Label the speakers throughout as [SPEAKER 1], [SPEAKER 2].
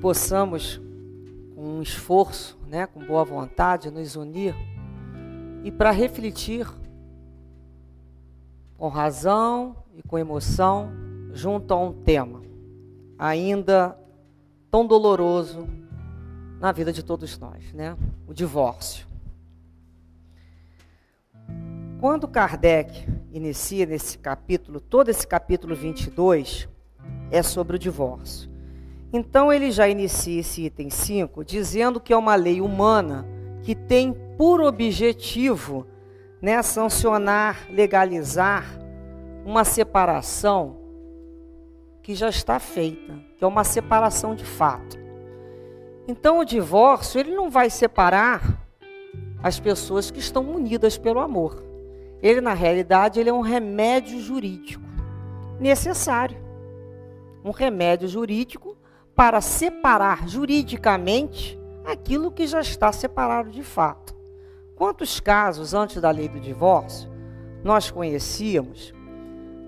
[SPEAKER 1] possamos, com um esforço, né, com boa vontade, nos unir e para refletir com razão e com emoção junto a um tema ainda tão doloroso na vida de todos nós, né? O divórcio. Quando Kardec inicia nesse capítulo, todo esse capítulo 22 é sobre o divórcio. Então ele já inicia esse item 5 dizendo que é uma lei humana que tem por objetivo né, sancionar, legalizar uma separação que já está feita, que é uma separação de fato. Então o divórcio, ele não vai separar as pessoas que estão unidas pelo amor. Ele na realidade, ele é um remédio jurídico necessário. Um remédio jurídico para separar juridicamente aquilo que já está separado de fato. Quantos casos antes da lei do divórcio nós conhecíamos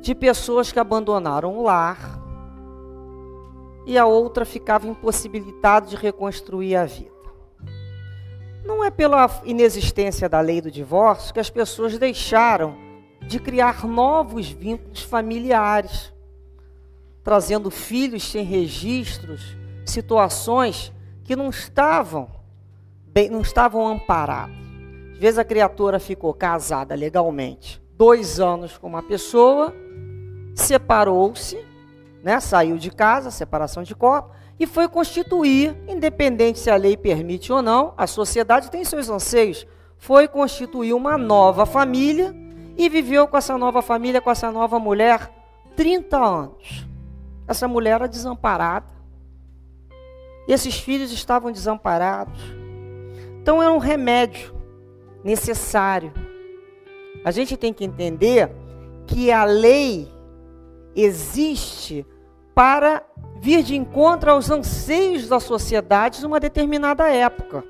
[SPEAKER 1] de pessoas que abandonaram o lar e a outra ficava impossibilitada de reconstruir a vida? Não é pela inexistência da lei do divórcio que as pessoas deixaram de criar novos vínculos familiares, trazendo filhos sem registros, situações que não estavam bem, não estavam amparados vezes a criatura ficou casada legalmente dois anos com uma pessoa, separou-se, né, saiu de casa, separação de corpo, e foi constituir, independente se a lei permite ou não, a sociedade tem seus anseios, foi constituir uma nova família e viveu com essa nova família, com essa nova mulher, 30 anos. Essa mulher era desamparada. Esses filhos estavam desamparados. Então era um remédio necessário. A gente tem que entender que a lei existe para vir de encontro aos anseios da sociedade numa determinada época.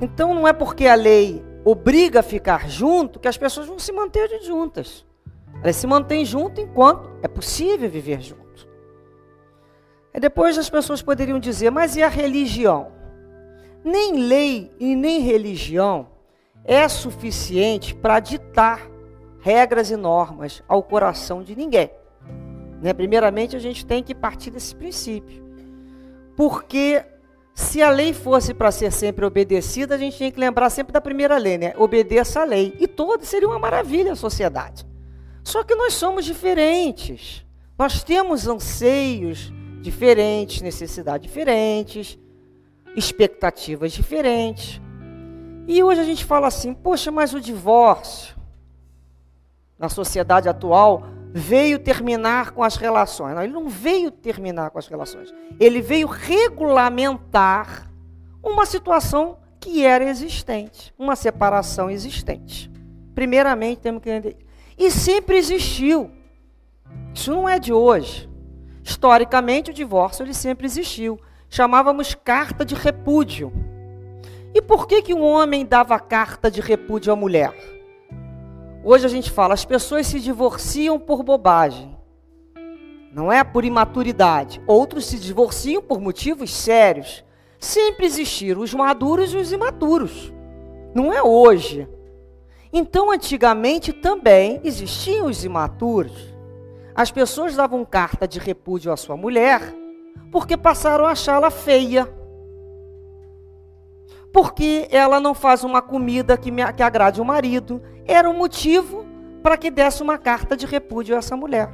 [SPEAKER 1] Então não é porque a lei obriga a ficar junto que as pessoas vão se manter juntas. Elas se mantêm juntas enquanto é possível viver juntos. E depois as pessoas poderiam dizer, mas e a religião? Nem lei e nem religião é suficiente para ditar regras e normas ao coração de ninguém. Né? Primeiramente, a gente tem que partir desse princípio. Porque se a lei fosse para ser sempre obedecida, a gente tinha que lembrar sempre da primeira lei, né? Obedeça a lei. E toda seria uma maravilha a sociedade. Só que nós somos diferentes. Nós temos anseios diferentes, necessidades diferentes expectativas diferentes. E hoje a gente fala assim: poxa, mas o divórcio na sociedade atual veio terminar com as relações. Não, ele não veio terminar com as relações. Ele veio regulamentar uma situação que era existente, uma separação existente. Primeiramente, temos que. E sempre existiu. Isso não é de hoje. Historicamente, o divórcio ele sempre existiu chamávamos carta de repúdio. E por que, que um homem dava carta de repúdio à mulher? Hoje a gente fala, as pessoas se divorciam por bobagem, não é por imaturidade. Outros se divorciam por motivos sérios. Sempre existiram os maduros e os imaturos. Não é hoje. Então, antigamente também existiam os imaturos. As pessoas davam carta de repúdio à sua mulher porque passaram a achá-la feia. Porque ela não faz uma comida que, me, que agrade o marido. Era um motivo para que desse uma carta de repúdio a essa mulher.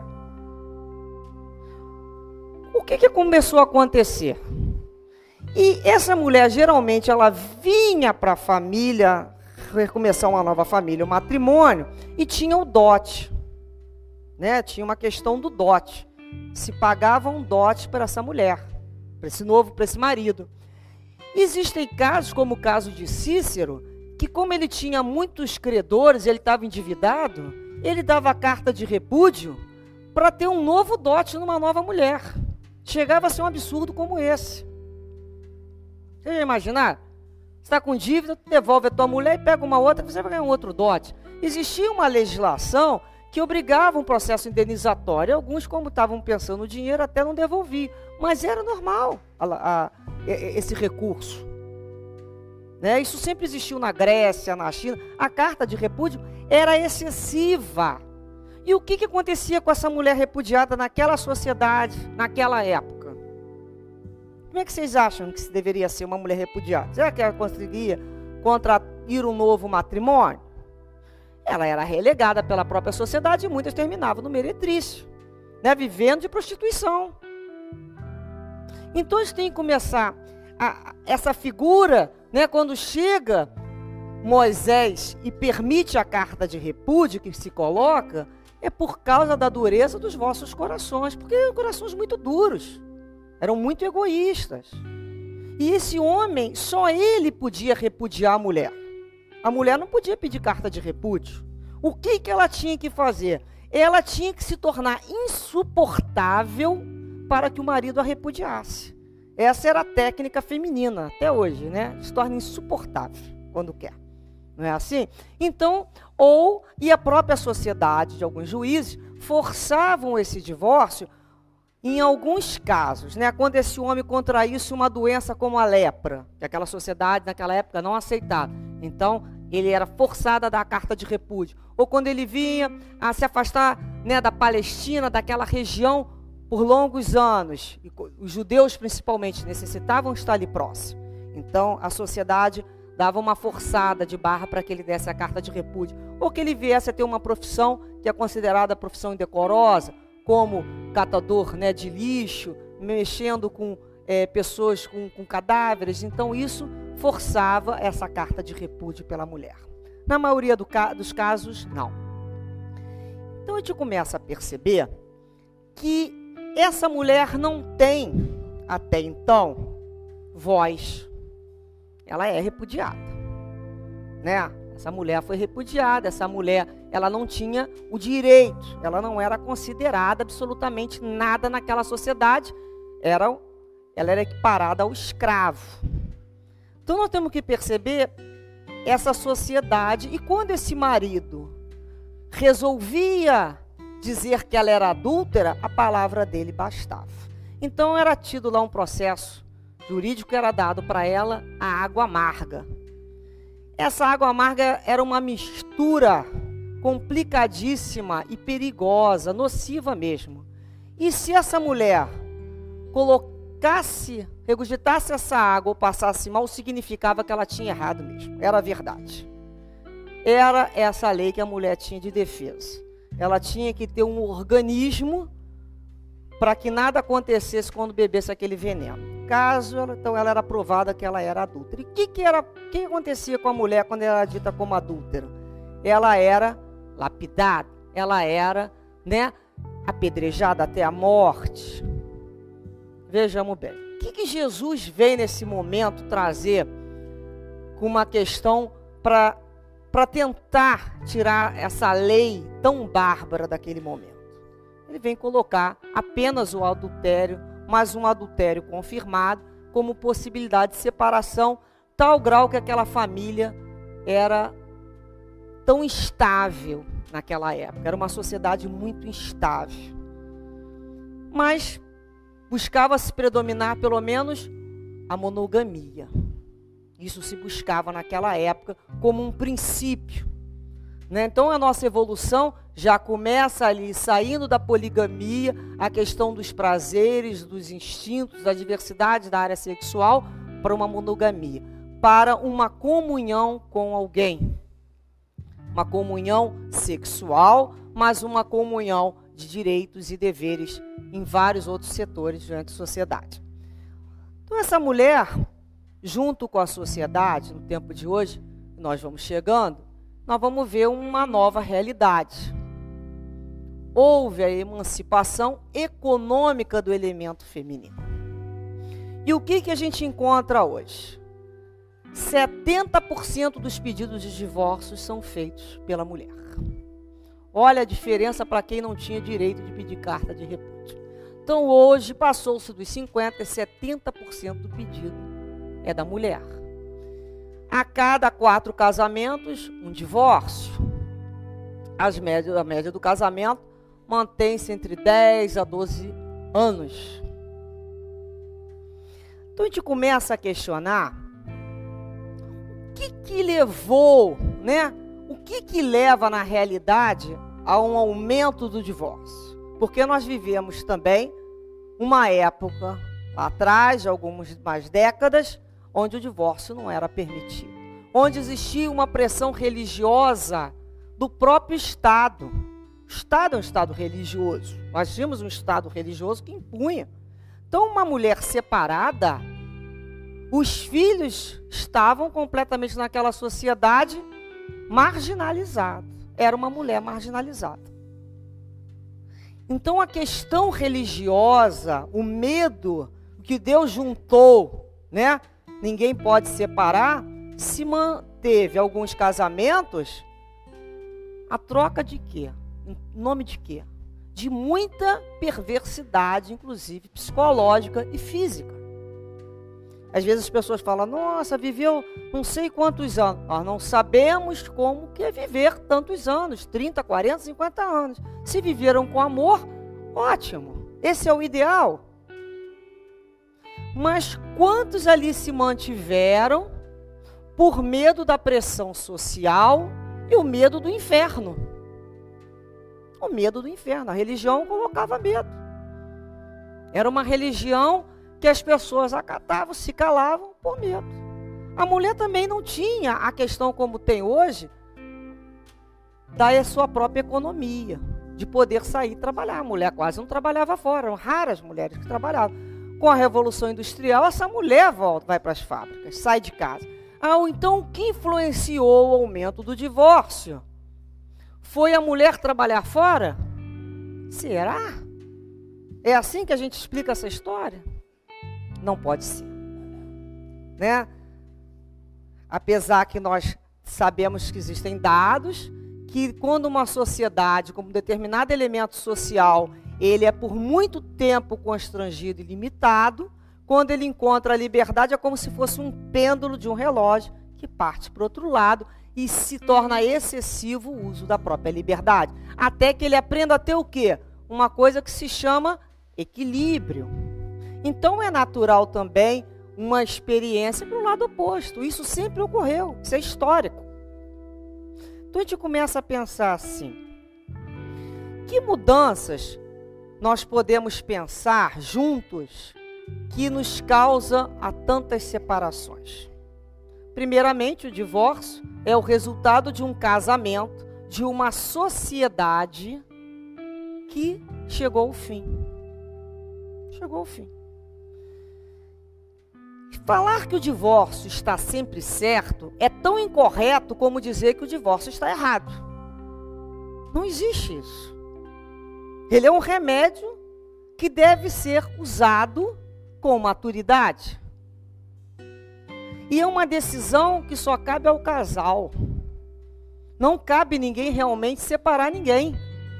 [SPEAKER 1] O que, que começou a acontecer? E essa mulher, geralmente, ela vinha para a família, recomeçar uma nova família, o um matrimônio, e tinha o dote. Né? Tinha uma questão do dote se pagava um dote para essa mulher, para esse novo, para esse marido. Existem casos, como o caso de Cícero, que como ele tinha muitos credores, ele estava endividado, ele dava carta de repúdio para ter um novo dote numa nova mulher. Chegava a ser um absurdo como esse. Você já imaginar? Está com dívida, devolve a tua mulher e pega uma outra, você vai ganhar um outro dote. Existia uma legislação que obrigavam um processo indenizatório. Alguns, como estavam pensando no dinheiro, até não devolviam. Mas era normal a, a, esse recurso. Né? Isso sempre existiu na Grécia, na China. A carta de repúdio era excessiva. E o que, que acontecia com essa mulher repudiada naquela sociedade, naquela época? Como é que vocês acham que se deveria ser uma mulher repudiada? Será que ela conseguia contrair um novo matrimônio? Ela era relegada pela própria sociedade e muitas terminavam no meretrício, né, vivendo de prostituição. Então a gente tem que começar a, essa figura, né, quando chega Moisés e permite a carta de repúdio que se coloca, é por causa da dureza dos vossos corações, porque corações muito duros, eram muito egoístas. E esse homem, só ele podia repudiar a mulher. A mulher não podia pedir carta de repúdio. O que, que ela tinha que fazer? Ela tinha que se tornar insuportável para que o marido a repudiasse. Essa era a técnica feminina até hoje, né? Se torna insuportável quando quer. Não é assim? Então, ou e a própria sociedade de alguns juízes forçavam esse divórcio em alguns casos, né, quando esse homem contraísse uma doença como a lepra, que aquela sociedade naquela época não aceitava. Então, ele era forçado a dar a carta de repúdio. Ou quando ele vinha a se afastar né, da Palestina, daquela região, por longos anos, e os judeus principalmente necessitavam estar ali próximo. Então, a sociedade dava uma forçada de barra para que ele desse a carta de repúdio, ou que ele viesse a ter uma profissão que é considerada profissão indecorosa, como catador né, de lixo, mexendo com é, pessoas com, com cadáveres. Então, isso forçava essa carta de repúdio pela mulher. Na maioria do dos casos, não. Então, a gente começa a perceber que essa mulher não tem, até então, voz ela é repudiada. Né? Essa mulher foi repudiada, essa mulher, ela não tinha o direito, ela não era considerada absolutamente nada naquela sociedade, era, ela era equiparada ao escravo. Então nós temos que perceber essa sociedade e quando esse marido resolvia dizer que ela era adúltera, a palavra dele bastava. Então era tido lá um processo jurídico era dado para ela a água amarga. Essa água amarga era uma mistura complicadíssima e perigosa, nociva mesmo. E se essa mulher colocasse, regurgitasse essa água ou passasse mal, significava que ela tinha errado mesmo. Era verdade. Era essa lei que a mulher tinha de defesa. Ela tinha que ter um organismo para que nada acontecesse quando bebesse aquele veneno caso, ela, então ela era provada que ela era adúltera. E o que, que, era, que acontecia com a mulher quando ela era dita como adúltera? Ela era lapidada, ela era né, apedrejada até a morte. Vejamos bem. O que, que Jesus vem nesse momento trazer com uma questão para tentar tirar essa lei tão bárbara daquele momento? Ele vem colocar apenas o adultério mas um adultério confirmado, como possibilidade de separação, tal grau que aquela família era tão instável naquela época. Era uma sociedade muito instável. Mas buscava se predominar pelo menos a monogamia. Isso se buscava naquela época como um princípio. Né? Então a nossa evolução já começa ali, saindo da poligamia, a questão dos prazeres, dos instintos, da diversidade da área sexual, para uma monogamia, para uma comunhão com alguém. Uma comunhão sexual, mas uma comunhão de direitos e deveres em vários outros setores durante sociedade. Então, essa mulher, junto com a sociedade, no tempo de hoje, nós vamos chegando, nós vamos ver uma nova realidade. Houve a emancipação econômica do elemento feminino. E o que, que a gente encontra hoje? 70% dos pedidos de divórcio são feitos pela mulher. Olha a diferença para quem não tinha direito de pedir carta de repúdio. Então hoje passou-se dos 50% e 70% do pedido é da mulher a cada quatro casamentos, um divórcio. as médias, a média do casamento mantém-se entre 10 a 12 anos. Então a gente começa a questionar o que, que levou, né? O que, que leva na realidade a um aumento do divórcio? Porque nós vivemos também uma época atrás, algumas mais décadas, onde o divórcio não era permitido, onde existia uma pressão religiosa do próprio Estado. O Estado é um Estado religioso. Nós tínhamos um Estado religioso que impunha. Então, uma mulher separada, os filhos estavam completamente naquela sociedade marginalizada. Era uma mulher marginalizada. Então, a questão religiosa, o medo que Deus juntou, né? Ninguém pode separar, se manteve alguns casamentos a troca de quê? Em nome de quê? De muita perversidade, inclusive psicológica e física. Às vezes as pessoas falam: "Nossa, viveu não sei quantos anos". Nós não sabemos como que é viver tantos anos, 30, 40, 50 anos. Se viveram com amor, ótimo. Esse é o ideal. Mas quantos ali se mantiveram por medo da pressão social e o medo do inferno. O medo do inferno. A religião colocava medo. Era uma religião que as pessoas acatavam, se calavam por medo. A mulher também não tinha a questão como tem hoje da sua própria economia, de poder sair trabalhar. A mulher quase não trabalhava fora, eram raras mulheres que trabalhavam. Com a Revolução Industrial, essa mulher volta, vai para as fábricas, sai de casa. Ah, então o que influenciou o aumento do divórcio? Foi a mulher trabalhar fora? Será? É assim que a gente explica essa história? Não pode ser. Né? Apesar que nós sabemos que existem dados que quando uma sociedade, como um determinado elemento social, ele é por muito tempo constrangido e limitado, quando ele encontra a liberdade, é como se fosse um pêndulo de um relógio que parte para outro lado e se torna excessivo o uso da própria liberdade. Até que ele aprenda a ter o quê? Uma coisa que se chama equilíbrio. Então é natural também uma experiência para o lado oposto. Isso sempre ocorreu, isso é histórico. Então a gente começa a pensar assim: que mudanças nós podemos pensar juntos que nos causa a tantas separações. Primeiramente, o divórcio é o resultado de um casamento, de uma sociedade que chegou ao fim. Chegou ao fim. Falar que o divórcio está sempre certo é tão incorreto como dizer que o divórcio está errado. Não existe isso. Ele é um remédio que deve ser usado com maturidade. E é uma decisão que só cabe ao casal. Não cabe ninguém realmente separar ninguém.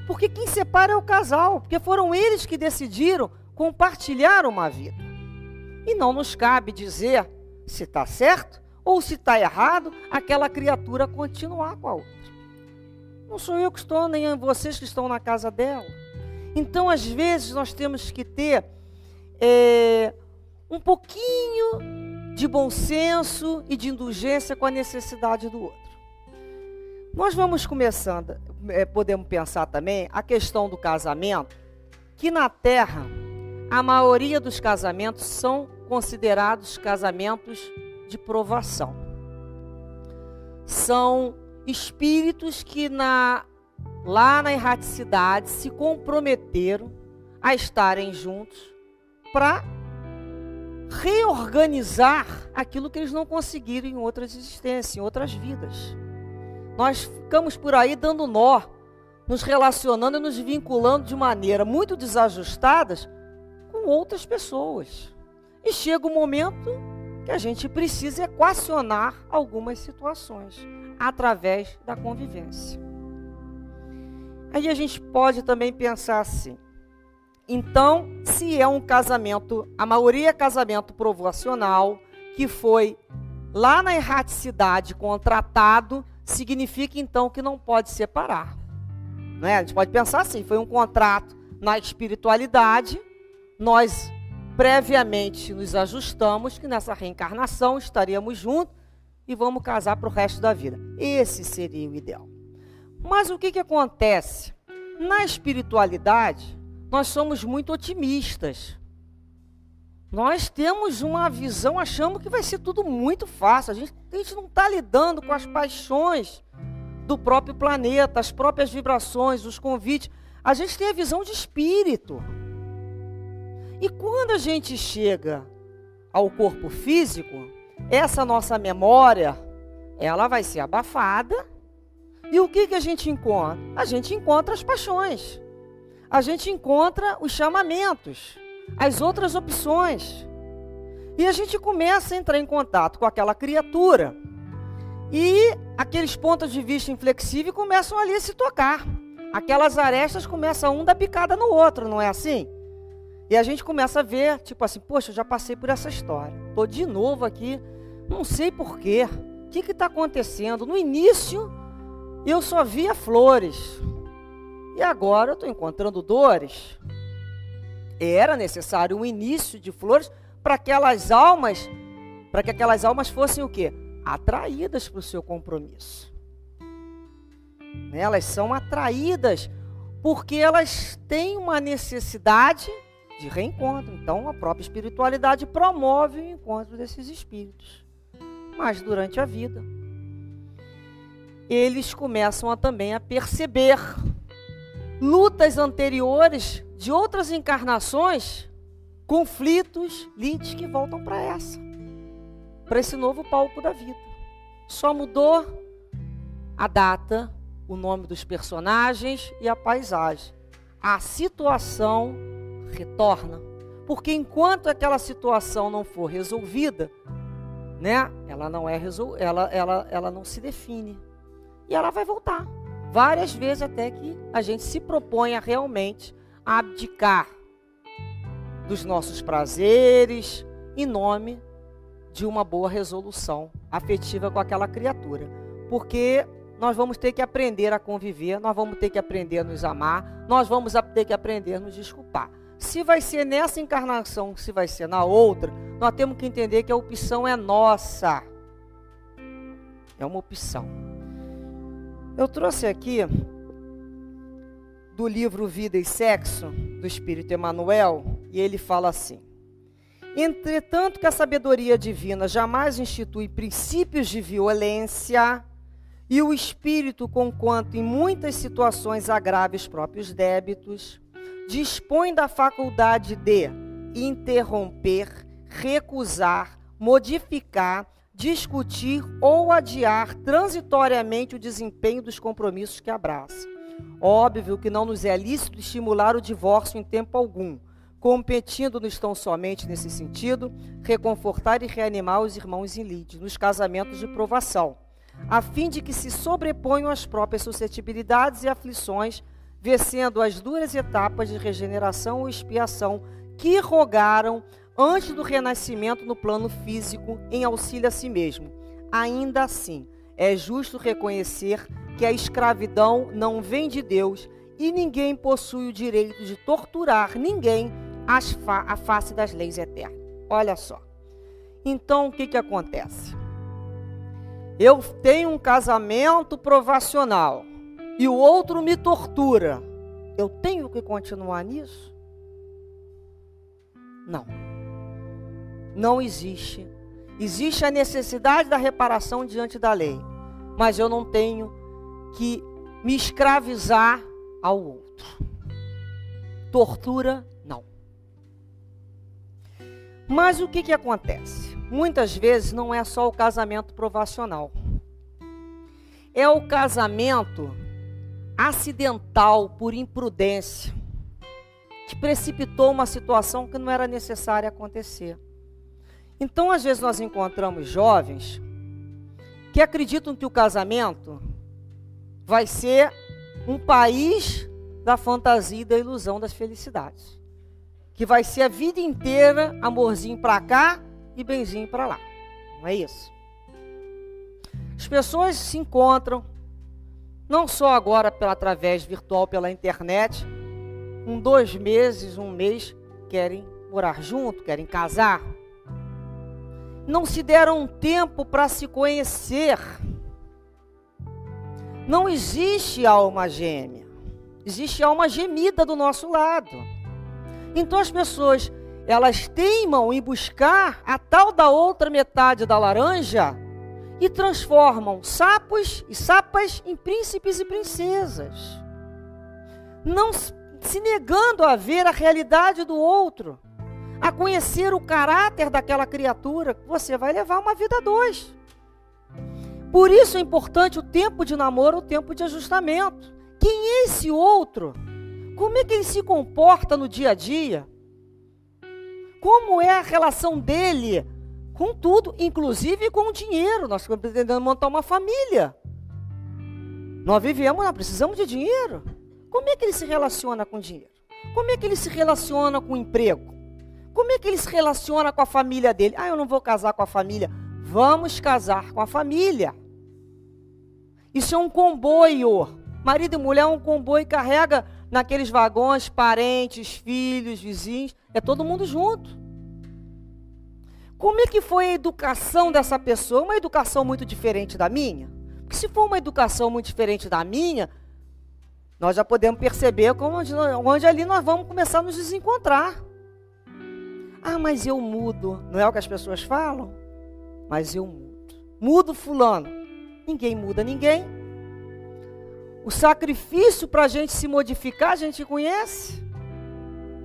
[SPEAKER 1] Porque quem separa é o casal, porque foram eles que decidiram compartilhar uma vida. E não nos cabe dizer se está certo ou se está errado aquela criatura continuar com a outra. Não sou eu que estou, nem vocês que estão na casa dela. Então, às vezes, nós temos que ter é, um pouquinho de bom senso e de indulgência com a necessidade do outro. Nós vamos começando, é, podemos pensar também a questão do casamento, que na Terra a maioria dos casamentos são considerados casamentos de provação. São espíritos que na, lá na erraticidade se comprometeram a estarem juntos para reorganizar aquilo que eles não conseguiram em outras existências, em outras vidas. Nós ficamos por aí dando nó, nos relacionando e nos vinculando de maneira muito desajustadas com outras pessoas. E chega o um momento que a gente precisa equacionar algumas situações através da convivência. Aí a gente pode também pensar assim: então, se é um casamento, a maioria é casamento provacional, que foi lá na erraticidade contratado, significa então que não pode separar. Né? A gente pode pensar assim: foi um contrato na espiritualidade, nós previamente nos ajustamos que nessa reencarnação estaríamos juntos e vamos casar para o resto da vida. Esse seria o ideal. Mas o que, que acontece? Na espiritualidade, nós somos muito otimistas. Nós temos uma visão, achamos que vai ser tudo muito fácil. A gente, a gente não está lidando com as paixões do próprio planeta, as próprias vibrações, os convites. A gente tem a visão de espírito. E quando a gente chega ao corpo físico, essa nossa memória, ela vai ser abafada. E o que, que a gente encontra? A gente encontra as paixões. A gente encontra os chamamentos as outras opções. E a gente começa a entrar em contato com aquela criatura. E aqueles pontos de vista inflexíveis começam ali a se tocar. Aquelas arestas começam um da picada no outro, não é assim? E a gente começa a ver, tipo assim, poxa, eu já passei por essa história. Tô de novo aqui, não sei porquê. O que está acontecendo? No início, eu só via flores. E agora eu estou encontrando dores era necessário um início de flores para aquelas almas, para que aquelas almas fossem o quê? Atraídas para o seu compromisso. Elas são atraídas porque elas têm uma necessidade de reencontro. Então a própria espiritualidade promove o encontro desses espíritos. Mas durante a vida, eles começam a, também a perceber lutas anteriores de outras encarnações, conflitos, lides que voltam para essa, para esse novo palco da vida. Só mudou a data, o nome dos personagens e a paisagem. A situação retorna. Porque enquanto aquela situação não for resolvida, né, ela não é resol... ela, ela, ela não se define. E ela vai voltar. Várias vezes até que a gente se proponha realmente abdicar dos nossos prazeres em nome de uma boa resolução afetiva com aquela criatura. Porque nós vamos ter que aprender a conviver, nós vamos ter que aprender a nos amar, nós vamos ter que aprender a nos desculpar. Se vai ser nessa encarnação, se vai ser na outra, nós temos que entender que a opção é nossa. É uma opção. Eu trouxe aqui do livro Vida e Sexo, do Espírito Emanuel, e ele fala assim: Entretanto, que a sabedoria divina jamais institui princípios de violência, e o espírito, conquanto em muitas situações agrave os próprios débitos, dispõe da faculdade de interromper, recusar, modificar, discutir ou adiar transitoriamente o desempenho dos compromissos que abraça. Óbvio que não nos é lícito estimular o divórcio em tempo algum, competindo-nos tão somente nesse sentido, reconfortar e reanimar os irmãos em lide, nos casamentos de provação, a fim de que se sobreponham às próprias suscetibilidades e aflições, vencendo as duras etapas de regeneração ou expiação que rogaram antes do renascimento no plano físico em auxílio a si mesmo. Ainda assim, é justo reconhecer que a escravidão não vem de Deus e ninguém possui o direito de torturar ninguém à face das leis eternas. Olha só. Então, o que, que acontece? Eu tenho um casamento provacional e o outro me tortura. Eu tenho que continuar nisso? Não. Não existe. Existe a necessidade da reparação diante da lei, mas eu não tenho que me escravizar ao outro. Tortura, não. Mas o que, que acontece? Muitas vezes não é só o casamento provacional. É o casamento acidental por imprudência que precipitou uma situação que não era necessária acontecer. Então, às vezes, nós encontramos jovens que acreditam que o casamento vai ser um país da fantasia e da ilusão das felicidades. Que vai ser a vida inteira amorzinho para cá e benzinho para lá. Não é isso? As pessoas se encontram, não só agora pela através virtual pela internet, um dois meses, um mês, querem morar junto, querem casar. Não se deram um tempo para se conhecer. Não existe alma gêmea. Existe alma gemida do nosso lado. Então as pessoas, elas teimam em buscar a tal da outra metade da laranja e transformam sapos e sapas em príncipes e princesas. Não se negando a ver a realidade do outro, a conhecer o caráter daquela criatura, você vai levar uma vida a dois. Por isso é importante o tempo de namoro, o tempo de ajustamento. Quem é esse outro? Como é que ele se comporta no dia a dia? Como é a relação dele com tudo, inclusive com o dinheiro? Nós estamos pretendendo montar uma família. Nós vivemos, nós precisamos de dinheiro. Como é que ele se relaciona com dinheiro? Como é que ele se relaciona com o emprego? Como é que ele se relaciona com a família dele? Ah, eu não vou casar com a família. Vamos casar com a família. Isso é um comboio. Marido e mulher é um comboio carrega naqueles vagões parentes, filhos, vizinhos. É todo mundo junto. Como é que foi a educação dessa pessoa? Uma educação muito diferente da minha? Porque se for uma educação muito diferente da minha, nós já podemos perceber onde, onde ali nós vamos começar a nos desencontrar. Ah, mas eu mudo. Não é o que as pessoas falam? Mas eu mudo. Mudo fulano. Ninguém muda ninguém. O sacrifício para a gente se modificar, a gente conhece.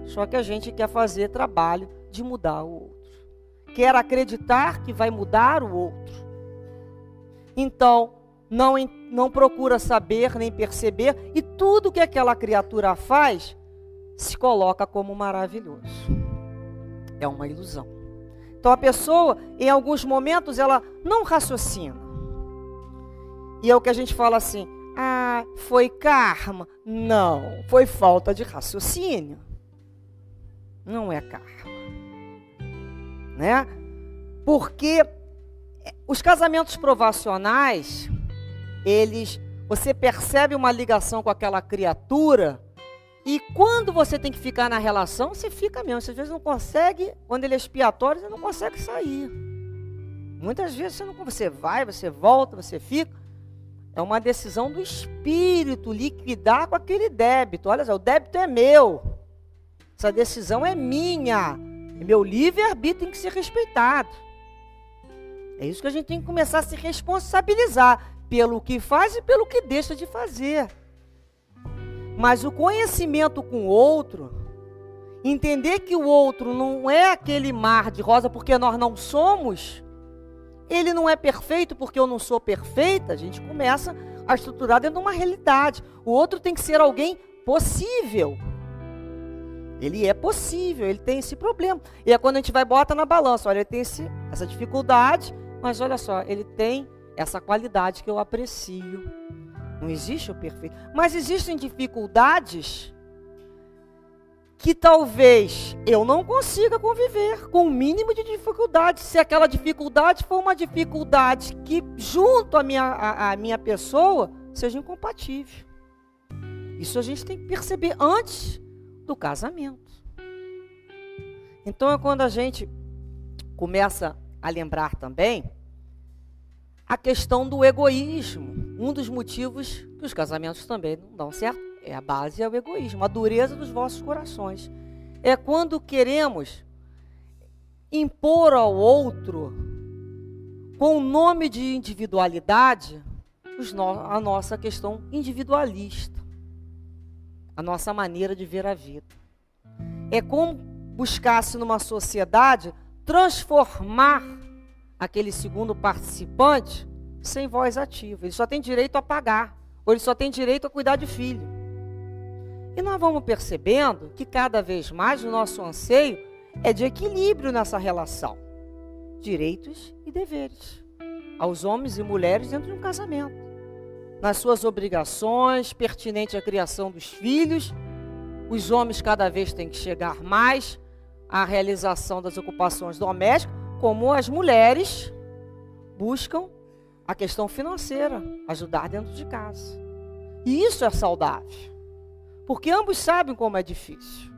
[SPEAKER 1] Só que a gente quer fazer trabalho de mudar o outro. Quer acreditar que vai mudar o outro. Então, não, não procura saber nem perceber, e tudo que aquela criatura faz se coloca como maravilhoso. É uma ilusão. Então a pessoa, em alguns momentos, ela não raciocina. E é o que a gente fala assim: ah, foi karma. Não, foi falta de raciocínio. Não é karma. Né? Porque os casamentos provacionais, eles, você percebe uma ligação com aquela criatura e quando você tem que ficar na relação, você fica mesmo. Você às vezes não consegue, quando ele é expiatório, você não consegue sair. Muitas vezes você não você vai, você volta, você fica. É uma decisão do espírito liquidar com aquele débito. Olha só, o débito é meu. Essa decisão é minha. E meu livre-arbítrio tem que ser respeitado. É isso que a gente tem que começar a se responsabilizar pelo que faz e pelo que deixa de fazer. Mas o conhecimento com o outro, entender que o outro não é aquele mar de rosa porque nós não somos, ele não é perfeito porque eu não sou perfeita, a gente começa a estruturar dentro de uma realidade. O outro tem que ser alguém possível. Ele é possível, ele tem esse problema. E é quando a gente vai bota na balança, olha, ele tem esse, essa dificuldade, mas olha só, ele tem essa qualidade que eu aprecio. Não existe o perfeito. Mas existem dificuldades que talvez eu não consiga conviver com o mínimo de dificuldade. Se aquela dificuldade for uma dificuldade que, junto à minha, à, à minha pessoa, seja incompatível. Isso a gente tem que perceber antes do casamento. Então é quando a gente começa a lembrar também a questão do egoísmo. Um dos motivos que os casamentos também não dão certo é a base é o egoísmo, a dureza dos vossos corações. É quando queremos impor ao outro, com o nome de individualidade, a nossa questão individualista, a nossa maneira de ver a vida. É como buscar-se numa sociedade transformar aquele segundo participante sem voz ativa. Ele só tem direito a pagar, ou ele só tem direito a cuidar de filho. E nós vamos percebendo que cada vez mais o nosso anseio é de equilíbrio nessa relação. Direitos e deveres aos homens e mulheres dentro de um casamento. Nas suas obrigações pertinentes à criação dos filhos, os homens cada vez têm que chegar mais à realização das ocupações domésticas, como as mulheres buscam a questão financeira, ajudar dentro de casa. E isso é saudável. Porque ambos sabem como é difícil.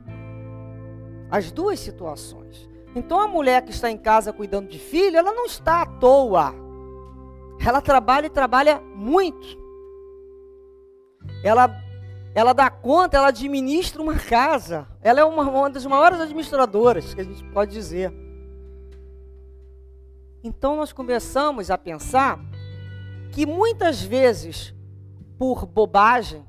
[SPEAKER 1] As duas situações. Então a mulher que está em casa cuidando de filho, ela não está à toa. Ela trabalha e trabalha muito. Ela, ela dá conta, ela administra uma casa. Ela é uma, uma das maiores administradoras que a gente pode dizer. Então nós começamos a pensar que muitas vezes, por bobagem,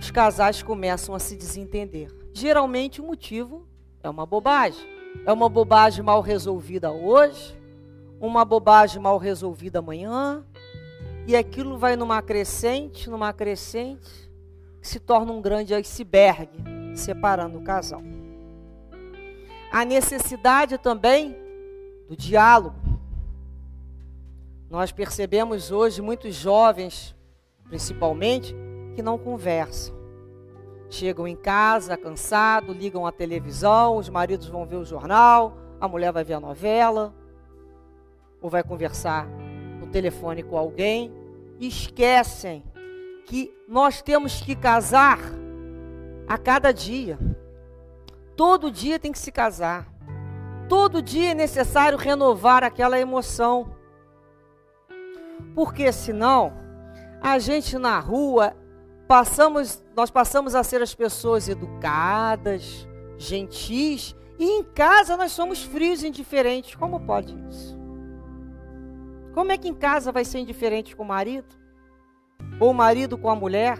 [SPEAKER 1] os casais começam a se desentender. Geralmente o motivo é uma bobagem. É uma bobagem mal resolvida hoje, uma bobagem mal resolvida amanhã, e aquilo vai numa crescente, numa crescente, que se torna um grande iceberg, separando o casal. A necessidade também do diálogo. Nós percebemos hoje muitos jovens, principalmente, que não conversam. Chegam em casa cansados, ligam a televisão, os maridos vão ver o jornal, a mulher vai ver a novela, ou vai conversar no telefone com alguém, e esquecem que nós temos que casar a cada dia. Todo dia tem que se casar. Todo dia é necessário renovar aquela emoção. Porque senão, a gente na rua passamos, nós passamos a ser as pessoas educadas, gentis, e em casa nós somos frios e indiferentes. Como pode isso? Como é que em casa vai ser indiferente com o marido? Ou o marido com a mulher?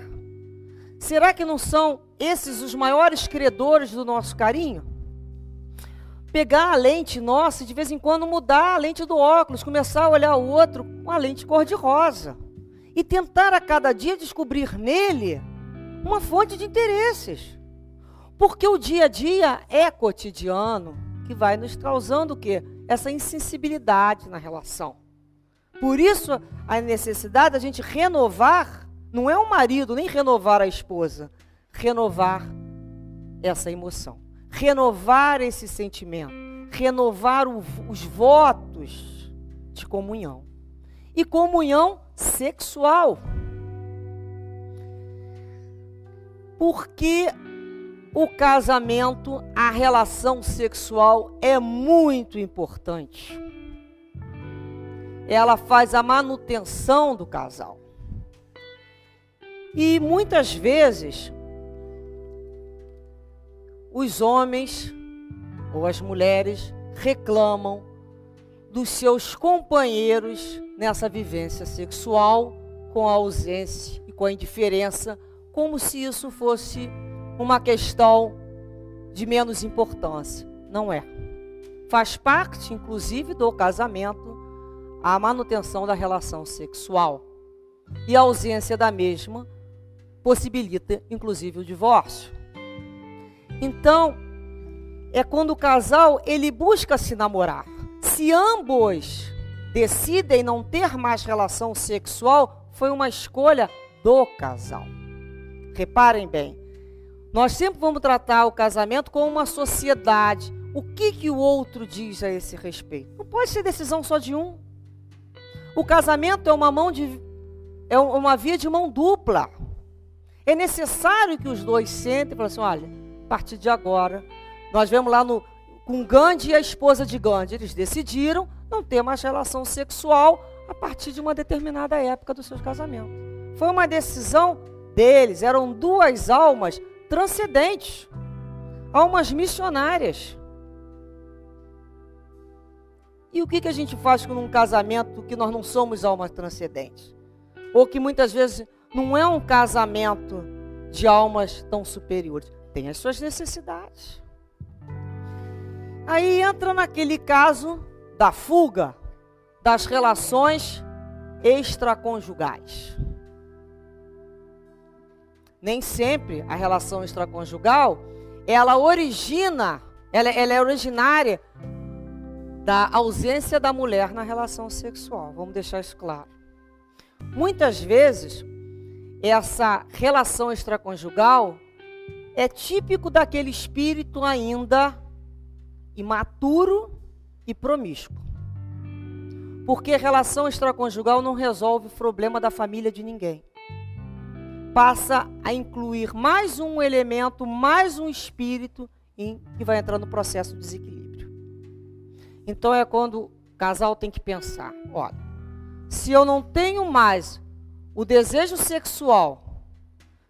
[SPEAKER 1] Será que não são esses os maiores credores do nosso carinho? Pegar a lente nossa e de vez em quando mudar a lente do óculos, começar a olhar o outro com a lente cor-de-rosa. E tentar a cada dia descobrir nele uma fonte de interesses. Porque o dia a dia é cotidiano que vai nos causando o quê? Essa insensibilidade na relação. Por isso, a necessidade da gente renovar, não é o marido, nem renovar a esposa, renovar essa emoção, renovar esse sentimento, renovar o, os votos de comunhão. E comunhão sexual. Porque o casamento, a relação sexual é muito importante ela faz a manutenção do casal. E muitas vezes os homens ou as mulheres reclamam dos seus companheiros nessa vivência sexual com a ausência e com a indiferença, como se isso fosse uma questão de menos importância. Não é. Faz parte, inclusive, do casamento a manutenção da relação sexual. E a ausência da mesma possibilita, inclusive, o divórcio. Então, é quando o casal ele busca se namorar. Se ambos decidem não ter mais relação sexual, foi uma escolha do casal. Reparem bem, nós sempre vamos tratar o casamento como uma sociedade. O que, que o outro diz a esse respeito? Não pode ser decisão só de um. O casamento é uma mão de é uma via de mão dupla. É necessário que os dois sentem e falem assim: olha, a partir de agora, nós vemos lá no, com Gandhi e a esposa de Gandhi, eles decidiram não ter mais relação sexual a partir de uma determinada época do seu casamento. Foi uma decisão deles, eram duas almas transcendentes, almas missionárias. E o que, que a gente faz com um casamento que nós não somos almas transcendentes? Ou que muitas vezes não é um casamento de almas tão superiores. Tem as suas necessidades. Aí entra naquele caso da fuga das relações extraconjugais. Nem sempre a relação extraconjugal, ela origina, ela, ela é originária da ausência da mulher na relação sexual. Vamos deixar isso claro. Muitas vezes, essa relação extraconjugal é típico daquele espírito ainda imaturo e promíscuo. Porque relação extraconjugal não resolve o problema da família de ninguém. passa a incluir mais um elemento, mais um espírito em, que vai entrar no processo de desequilíbrio. Então é quando o casal tem que pensar: olha, se eu não tenho mais o desejo sexual,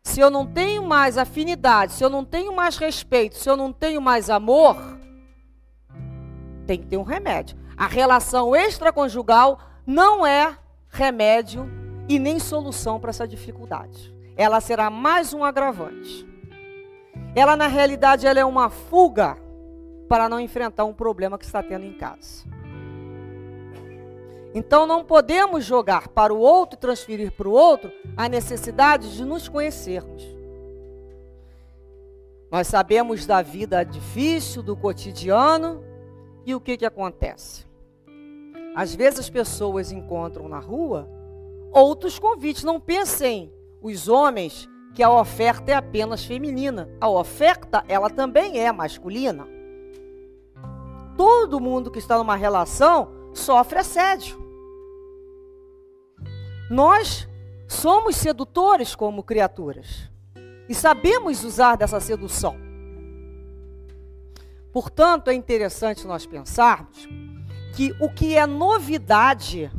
[SPEAKER 1] se eu não tenho mais afinidade, se eu não tenho mais respeito, se eu não tenho mais amor, tem que ter um remédio. A relação extraconjugal não é remédio e nem solução para essa dificuldade. Ela será mais um agravante. Ela, na realidade, ela é uma fuga para não enfrentar um problema que está tendo em casa. Então não podemos jogar para o outro transferir para o outro a necessidade de nos conhecermos. Nós sabemos da vida difícil, do cotidiano, e o que, que acontece? Às vezes as pessoas encontram na rua outros convites. Não pensem, os homens, que a oferta é apenas feminina. A oferta, ela também é masculina. Todo mundo que está numa relação sofre assédio. Nós somos sedutores como criaturas e sabemos usar dessa sedução. Portanto, é interessante nós pensarmos que o que é novidade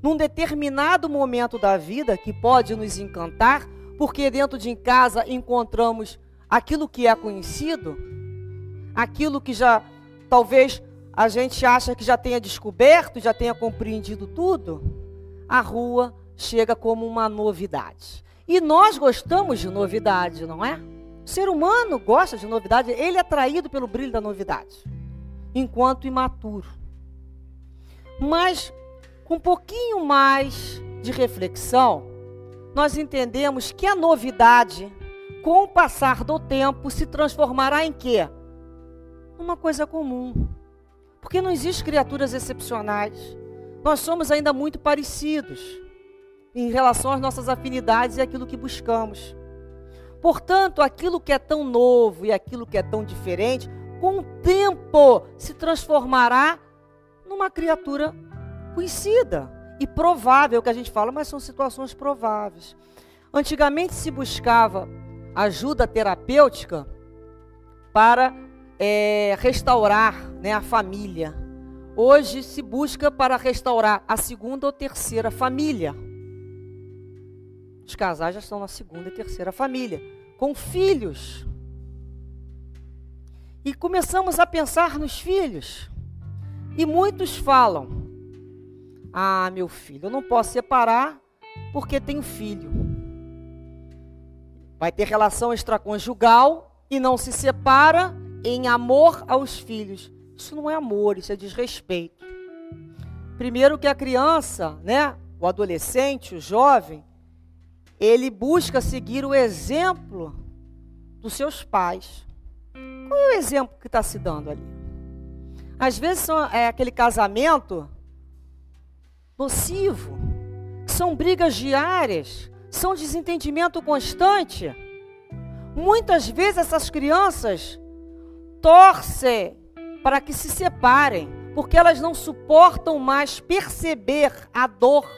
[SPEAKER 1] num determinado momento da vida que pode nos encantar, porque dentro de casa encontramos aquilo que é conhecido, aquilo que já talvez a gente acha que já tenha descoberto, já tenha compreendido tudo, a rua chega como uma novidade. E nós gostamos de novidade, não é? O ser humano gosta de novidade, ele é atraído pelo brilho da novidade, enquanto imaturo. Mas com um pouquinho mais de reflexão, nós entendemos que a novidade, com o passar do tempo, se transformará em quê? Uma coisa comum. Porque não existem criaturas excepcionais. Nós somos ainda muito parecidos em relação às nossas afinidades e aquilo que buscamos. Portanto, aquilo que é tão novo e aquilo que é tão diferente, com o tempo se transformará numa criatura conhecida e provável, que a gente fala, mas são situações prováveis. Antigamente se buscava ajuda terapêutica para é, restaurar né, a família. Hoje se busca para restaurar a segunda ou terceira família. Os casais já estão na segunda e terceira família, com filhos. E começamos a pensar nos filhos. E muitos falam: Ah, meu filho, eu não posso separar porque tenho filho. Vai ter relação extraconjugal e não se separa em amor aos filhos. Isso não é amor, isso é desrespeito. Primeiro que a criança, né, o adolescente, o jovem, ele busca seguir o exemplo dos seus pais. Qual é o exemplo que está se dando ali? Às vezes é aquele casamento nocivo, são brigas diárias, são desentendimento constante. Muitas vezes essas crianças torcem para que se separem, porque elas não suportam mais perceber a dor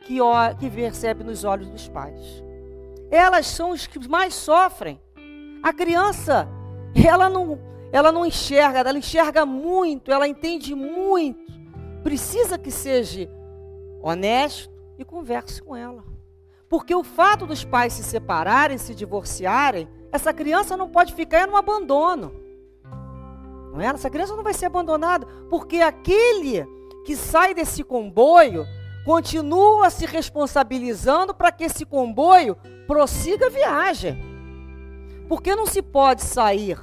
[SPEAKER 1] que, que percebe nos olhos dos pais. Elas são os que mais sofrem. A criança, ela não, ela não enxerga, ela enxerga muito, ela entende muito. Precisa que seja honesto e converse com ela. Porque o fato dos pais se separarem, se divorciarem, essa criança não pode ficar no abandono. Não é? Essa criança não vai ser abandonada, porque aquele que sai desse comboio continua se responsabilizando para que esse comboio prossiga a viagem. Porque não se pode sair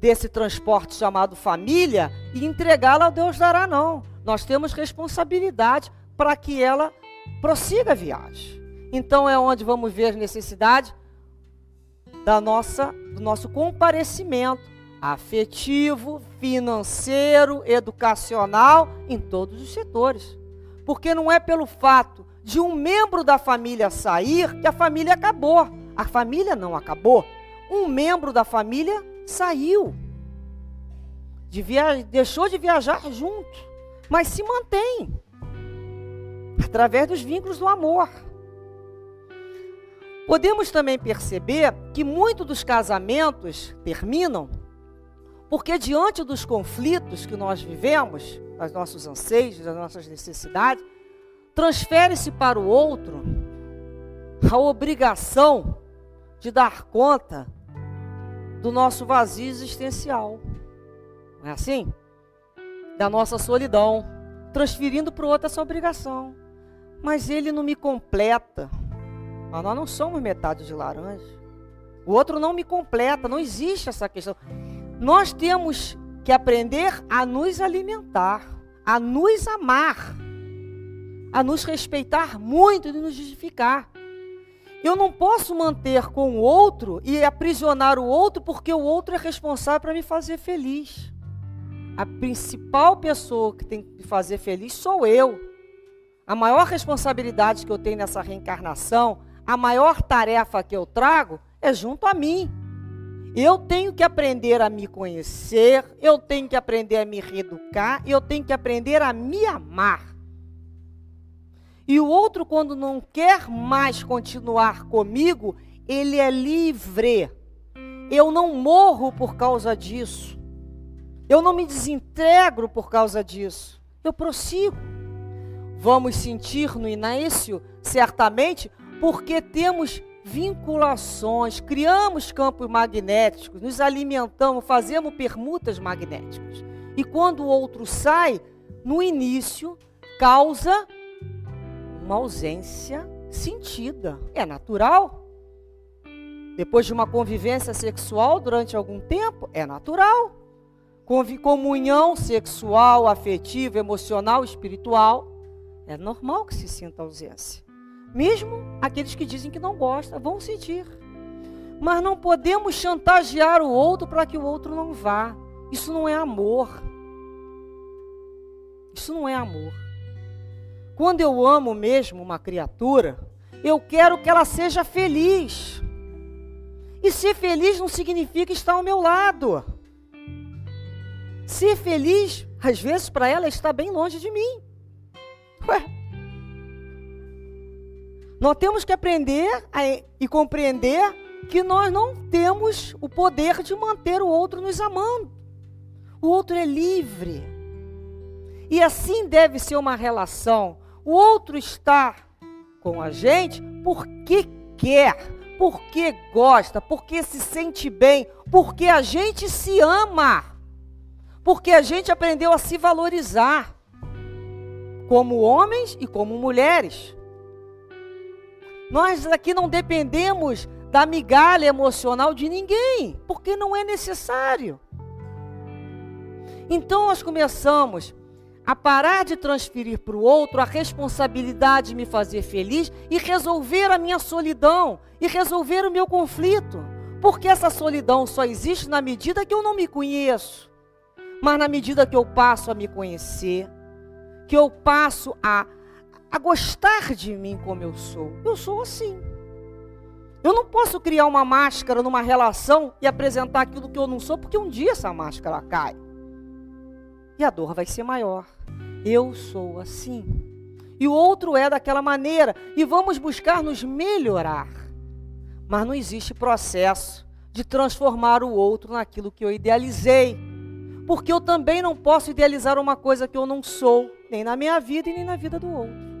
[SPEAKER 1] desse transporte chamado família e entregá-la a Deus dará, não. Nós temos responsabilidade para que ela prossiga a viagem. Então é onde vamos ver necessidade da nossa, do nosso comparecimento afetivo, financeiro, educacional, em todos os setores. Porque não é pelo fato de um membro da família sair que a família acabou. A família não acabou. Um membro da família saiu. De via... Deixou de viajar junto. Mas se mantém. Através dos vínculos do amor. Podemos também perceber que muitos dos casamentos terminam porque, diante dos conflitos que nós vivemos, os nossos anseios, as nossas necessidades, transfere-se para o outro a obrigação de dar conta do nosso vazio existencial. Não é assim? Da nossa solidão, transferindo para o outro essa obrigação. Mas ele não me completa. Mas nós não somos metade de laranja. O outro não me completa, não existe essa questão. Nós temos que aprender a nos alimentar, a nos amar, a nos respeitar muito e nos justificar. Eu não posso manter com o outro e aprisionar o outro porque o outro é responsável para me fazer feliz. A principal pessoa que tem que me fazer feliz sou eu. A maior responsabilidade que eu tenho nessa reencarnação a maior tarefa que eu trago é junto a mim. Eu tenho que aprender a me conhecer, eu tenho que aprender a me reeducar, eu tenho que aprender a me amar. E o outro, quando não quer mais continuar comigo, ele é livre. Eu não morro por causa disso. Eu não me desintegro por causa disso. Eu prossigo. Vamos sentir no início, certamente, porque temos vinculações, criamos campos magnéticos, nos alimentamos, fazemos permutas magnéticas. E quando o outro sai, no início, causa uma ausência sentida. É natural. Depois de uma convivência sexual durante algum tempo, é natural. Comunhão sexual, afetiva, emocional, espiritual, é normal que se sinta ausência. Mesmo aqueles que dizem que não gostam, vão sentir. Mas não podemos chantagear o outro para que o outro não vá. Isso não é amor. Isso não é amor. Quando eu amo mesmo uma criatura, eu quero que ela seja feliz. E ser feliz não significa estar ao meu lado. Ser feliz, às vezes, para ela, está bem longe de mim. Ué, nós temos que aprender a, e compreender que nós não temos o poder de manter o outro nos amando. O outro é livre. E assim deve ser uma relação. O outro está com a gente porque quer, porque gosta, porque se sente bem, porque a gente se ama. Porque a gente aprendeu a se valorizar como homens e como mulheres. Nós aqui não dependemos da migalha emocional de ninguém, porque não é necessário. Então nós começamos a parar de transferir para o outro a responsabilidade de me fazer feliz e resolver a minha solidão e resolver o meu conflito. Porque essa solidão só existe na medida que eu não me conheço, mas na medida que eu passo a me conhecer, que eu passo a a gostar de mim como eu sou. Eu sou assim. Eu não posso criar uma máscara numa relação e apresentar aquilo que eu não sou, porque um dia essa máscara cai. E a dor vai ser maior. Eu sou assim. E o outro é daquela maneira. E vamos buscar nos melhorar. Mas não existe processo de transformar o outro naquilo que eu idealizei. Porque eu também não posso idealizar uma coisa que eu não sou, nem na minha vida e nem na vida do outro.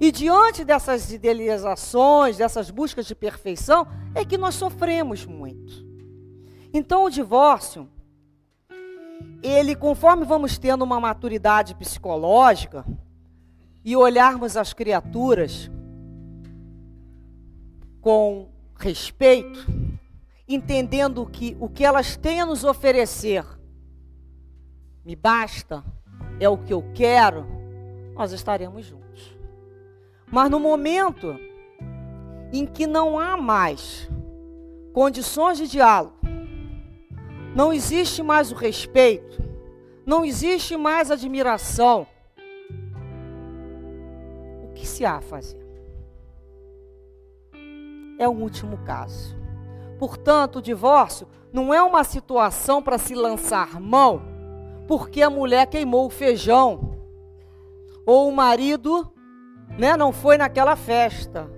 [SPEAKER 1] E diante dessas idealizações, dessas buscas de perfeição, é que nós sofremos muito. Então o divórcio, ele, conforme vamos tendo uma maturidade psicológica e olharmos as criaturas com respeito, entendendo que o que elas têm a nos oferecer me basta, é o que eu quero, nós estaremos juntos. Mas no momento em que não há mais condições de diálogo, não existe mais o respeito, não existe mais admiração, o que se há a fazer? É o último caso. Portanto, o divórcio não é uma situação para se lançar mão porque a mulher queimou o feijão ou o marido né, não foi naquela festa.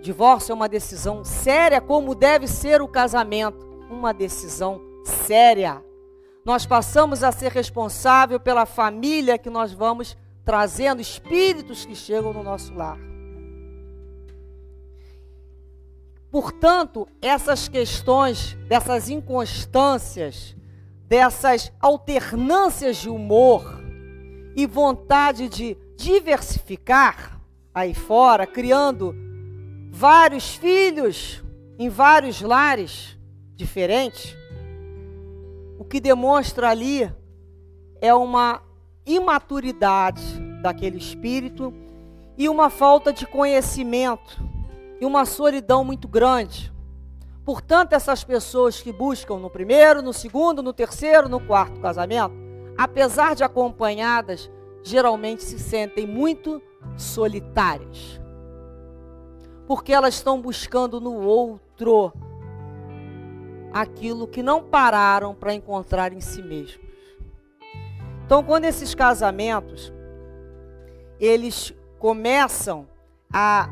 [SPEAKER 1] Divórcio é uma decisão séria, como deve ser o casamento. Uma decisão séria. Nós passamos a ser responsável pela família que nós vamos trazendo, espíritos que chegam no nosso lar. Portanto, essas questões, dessas inconstâncias, dessas alternâncias de humor e vontade de diversificar aí fora, criando vários filhos em vários lares diferentes, o que demonstra ali é uma imaturidade daquele espírito e uma falta de conhecimento e uma solidão muito grande. Portanto, essas pessoas que buscam no primeiro, no segundo, no terceiro, no quarto casamento, apesar de acompanhadas, geralmente se sentem muito solitárias. Porque elas estão buscando no outro aquilo que não pararam para encontrar em si mesmos. Então, quando esses casamentos eles começam a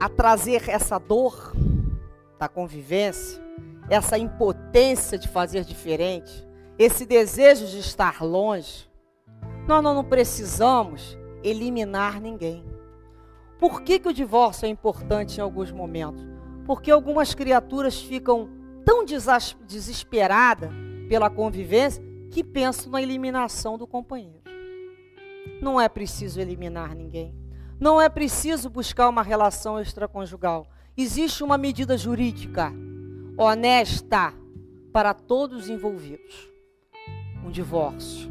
[SPEAKER 1] a trazer essa dor da convivência, essa impotência de fazer diferente, esse desejo de estar longe, nós não precisamos eliminar ninguém. Por que, que o divórcio é importante em alguns momentos? Porque algumas criaturas ficam tão desesperadas pela convivência que pensam na eliminação do companheiro. Não é preciso eliminar ninguém. Não é preciso buscar uma relação extraconjugal. Existe uma medida jurídica honesta para todos os envolvidos. Um divórcio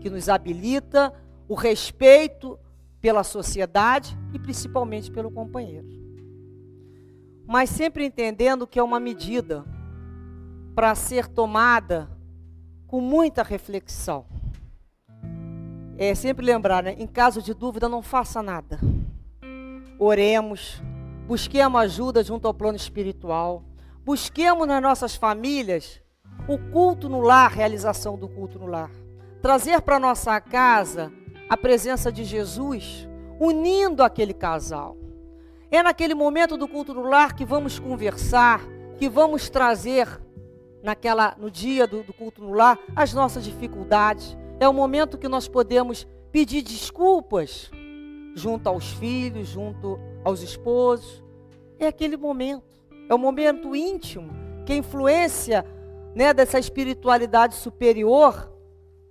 [SPEAKER 1] que nos habilita o respeito pela sociedade e principalmente pelo companheiro. Mas sempre entendendo que é uma medida para ser tomada com muita reflexão é sempre lembrar, né? Em caso de dúvida, não faça nada. Oremos, busquemos ajuda junto ao plano espiritual, busquemos nas nossas famílias o culto no lar, realização do culto no lar. Trazer para nossa casa a presença de Jesus, unindo aquele casal. É naquele momento do culto no lar que vamos conversar, que vamos trazer naquela no dia do, do culto no lar as nossas dificuldades é o momento que nós podemos pedir desculpas junto aos filhos, junto aos esposos. É aquele momento. É o momento íntimo que a influência né, dessa espiritualidade superior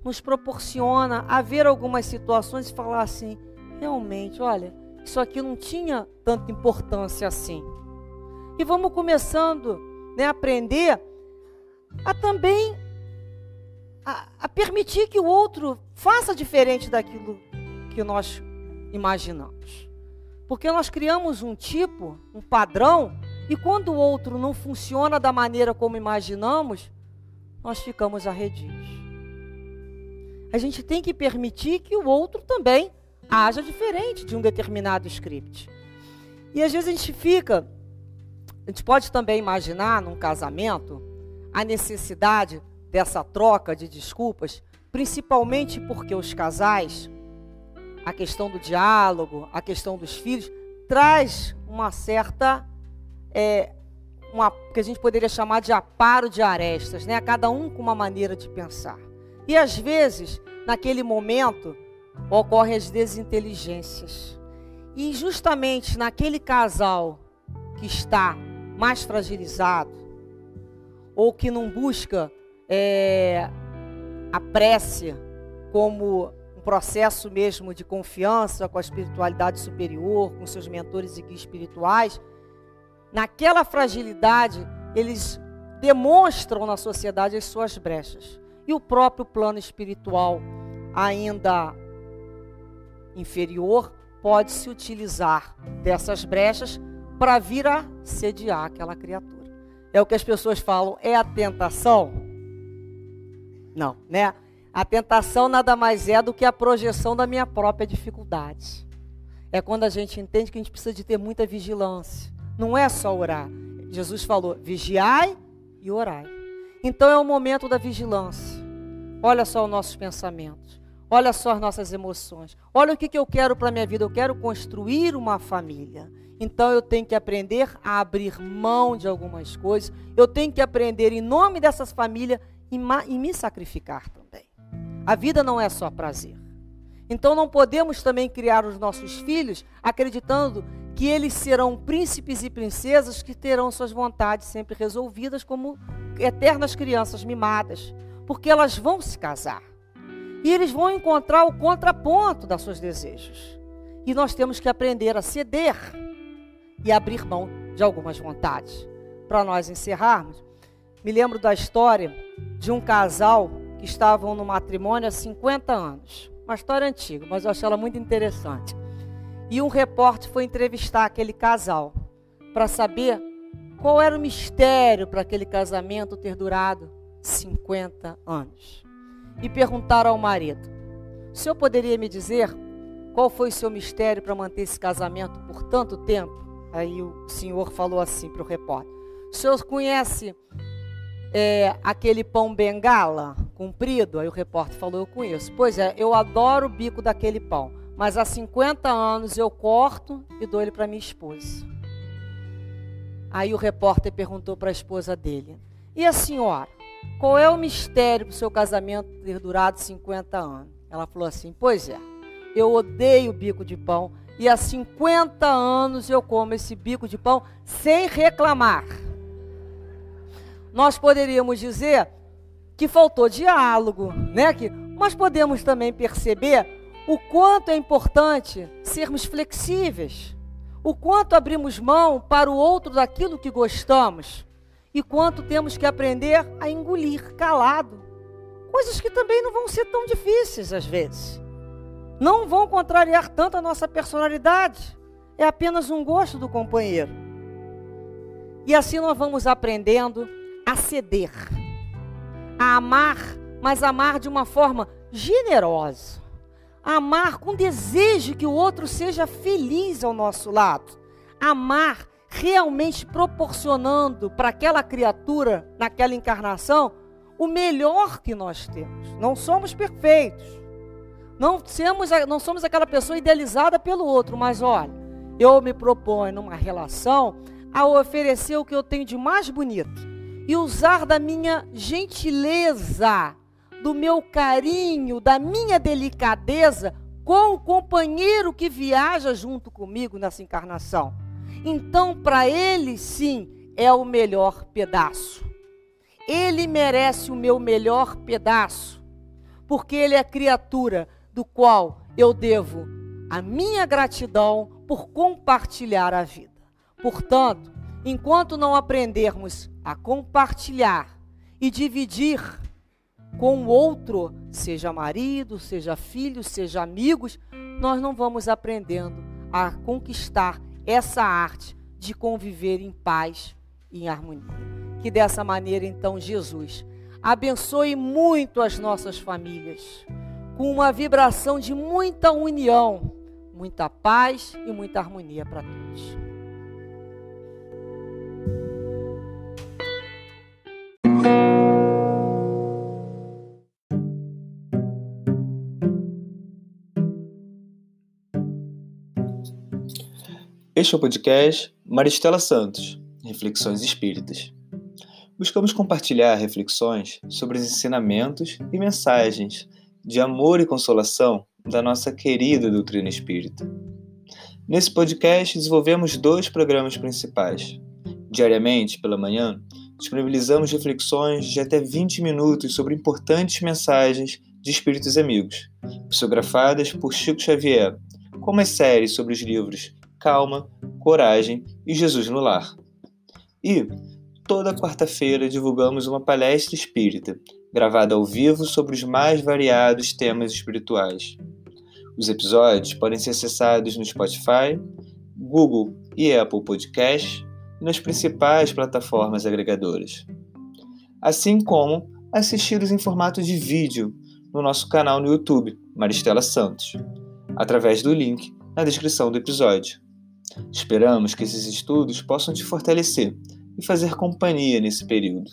[SPEAKER 1] nos proporciona a ver algumas situações e falar assim: realmente, olha, isso aqui não tinha tanta importância assim. E vamos começando né, a aprender a também a, a permitir que o outro faça diferente daquilo que nós imaginamos. Porque nós criamos um tipo, um padrão, e quando o outro não funciona da maneira como imaginamos, nós ficamos arredios. A gente tem que permitir que o outro também haja diferente de um determinado script. E às vezes a gente fica, a gente pode também imaginar num casamento a necessidade dessa troca de desculpas, principalmente porque os casais, a questão do diálogo, a questão dos filhos, traz uma certa. É, uma, que a gente poderia chamar de aparo de arestas, né? cada um com uma maneira de pensar. E às vezes, naquele momento, ocorrem as desinteligências. E justamente naquele casal que está mais fragilizado, ou que não busca é, a prece como um processo mesmo de confiança com a espiritualidade superior, com seus mentores e guias espirituais, naquela fragilidade, eles demonstram na sociedade as suas brechas. E o próprio plano espiritual, ainda inferior, pode se utilizar dessas brechas para vir a sediar aquela criatura. É o que as pessoas falam, é a tentação. Não, né? A tentação nada mais é do que a projeção da minha própria dificuldade. É quando a gente entende que a gente precisa de ter muita vigilância. Não é só orar. Jesus falou: vigiai e orai. Então é o momento da vigilância. Olha só os nossos pensamentos. Olha só as nossas emoções. Olha o que, que eu quero para a minha vida. Eu quero construir uma família. Então eu tenho que aprender a abrir mão de algumas coisas. Eu tenho que aprender, em nome dessas famílias, e, e me sacrificar também. A vida não é só prazer. Então não podemos também criar os nossos filhos acreditando que eles serão príncipes e princesas que terão suas vontades sempre resolvidas como eternas crianças mimadas, porque elas vão se casar. E eles vão encontrar o contraponto dos seus desejos. E nós temos que aprender a ceder e abrir mão de algumas vontades. Para nós encerrarmos, me lembro da história de um casal que estavam no matrimônio há 50 anos. Uma história antiga, mas eu acho ela muito interessante. E um repórter foi entrevistar aquele casal para saber qual era o mistério para aquele casamento ter durado 50 anos. E perguntaram ao marido: O senhor poderia me dizer qual foi o seu mistério para manter esse casamento por tanto tempo? Aí o senhor falou assim para o repórter: O senhor conhece é, aquele pão bengala comprido? Aí o repórter falou: Eu conheço. Pois é, eu adoro o bico daquele pão, mas há 50 anos eu corto e dou ele para minha esposa. Aí o repórter perguntou para a esposa dele: E a senhora? Qual é o mistério para o seu casamento ter durado 50 anos? Ela falou assim: Pois é, eu odeio bico de pão e há 50 anos eu como esse bico de pão sem reclamar nós poderíamos dizer que faltou diálogo, né? Que, mas podemos também perceber o quanto é importante sermos flexíveis, o quanto abrimos mão para o outro daquilo que gostamos e quanto temos que aprender a engolir calado. Coisas que também não vão ser tão difíceis às vezes. Não vão contrariar tanto a nossa personalidade. É apenas um gosto do companheiro. E assim nós vamos aprendendo a ceder, a amar, mas amar de uma forma generosa, amar com desejo que o outro seja feliz ao nosso lado, amar realmente proporcionando para aquela criatura, naquela encarnação, o melhor que nós temos. Não somos perfeitos. Não somos, não somos aquela pessoa idealizada pelo outro, mas olha, eu me proponho numa relação a oferecer o que eu tenho de mais bonito e usar da minha gentileza, do meu carinho, da minha delicadeza com o companheiro que viaja junto comigo nessa encarnação. Então, para ele, sim, é o melhor pedaço. Ele merece o meu melhor pedaço, porque ele é criatura do qual eu devo a minha gratidão por compartilhar a vida. Portanto, enquanto não aprendermos a compartilhar e dividir com o outro, seja marido, seja filho, seja amigos, nós não vamos aprendendo a conquistar essa arte de conviver em paz e em harmonia. Que dessa maneira, então, Jesus abençoe muito as nossas famílias, com uma vibração de muita união, muita paz e muita harmonia para todos.
[SPEAKER 2] Este é o podcast Maristela Santos, Reflexões Espíritas. Buscamos compartilhar reflexões sobre os ensinamentos e mensagens de amor e consolação da nossa querida doutrina espírita. Nesse podcast, desenvolvemos dois programas principais. Diariamente, pela manhã, disponibilizamos reflexões de até 20 minutos sobre importantes mensagens de espíritos amigos, psicografadas por Chico Xavier, como as séries sobre os livros calma, coragem e Jesus no lar. E toda quarta-feira divulgamos uma palestra espírita, gravada ao vivo sobre os mais variados temas espirituais. Os episódios podem ser acessados no Spotify, Google e Apple Podcasts e nas principais plataformas agregadoras. Assim como assisti-los em formato de vídeo no nosso canal no YouTube, Maristela Santos, através do link na descrição do episódio. Esperamos que esses estudos possam te fortalecer e fazer companhia nesse período.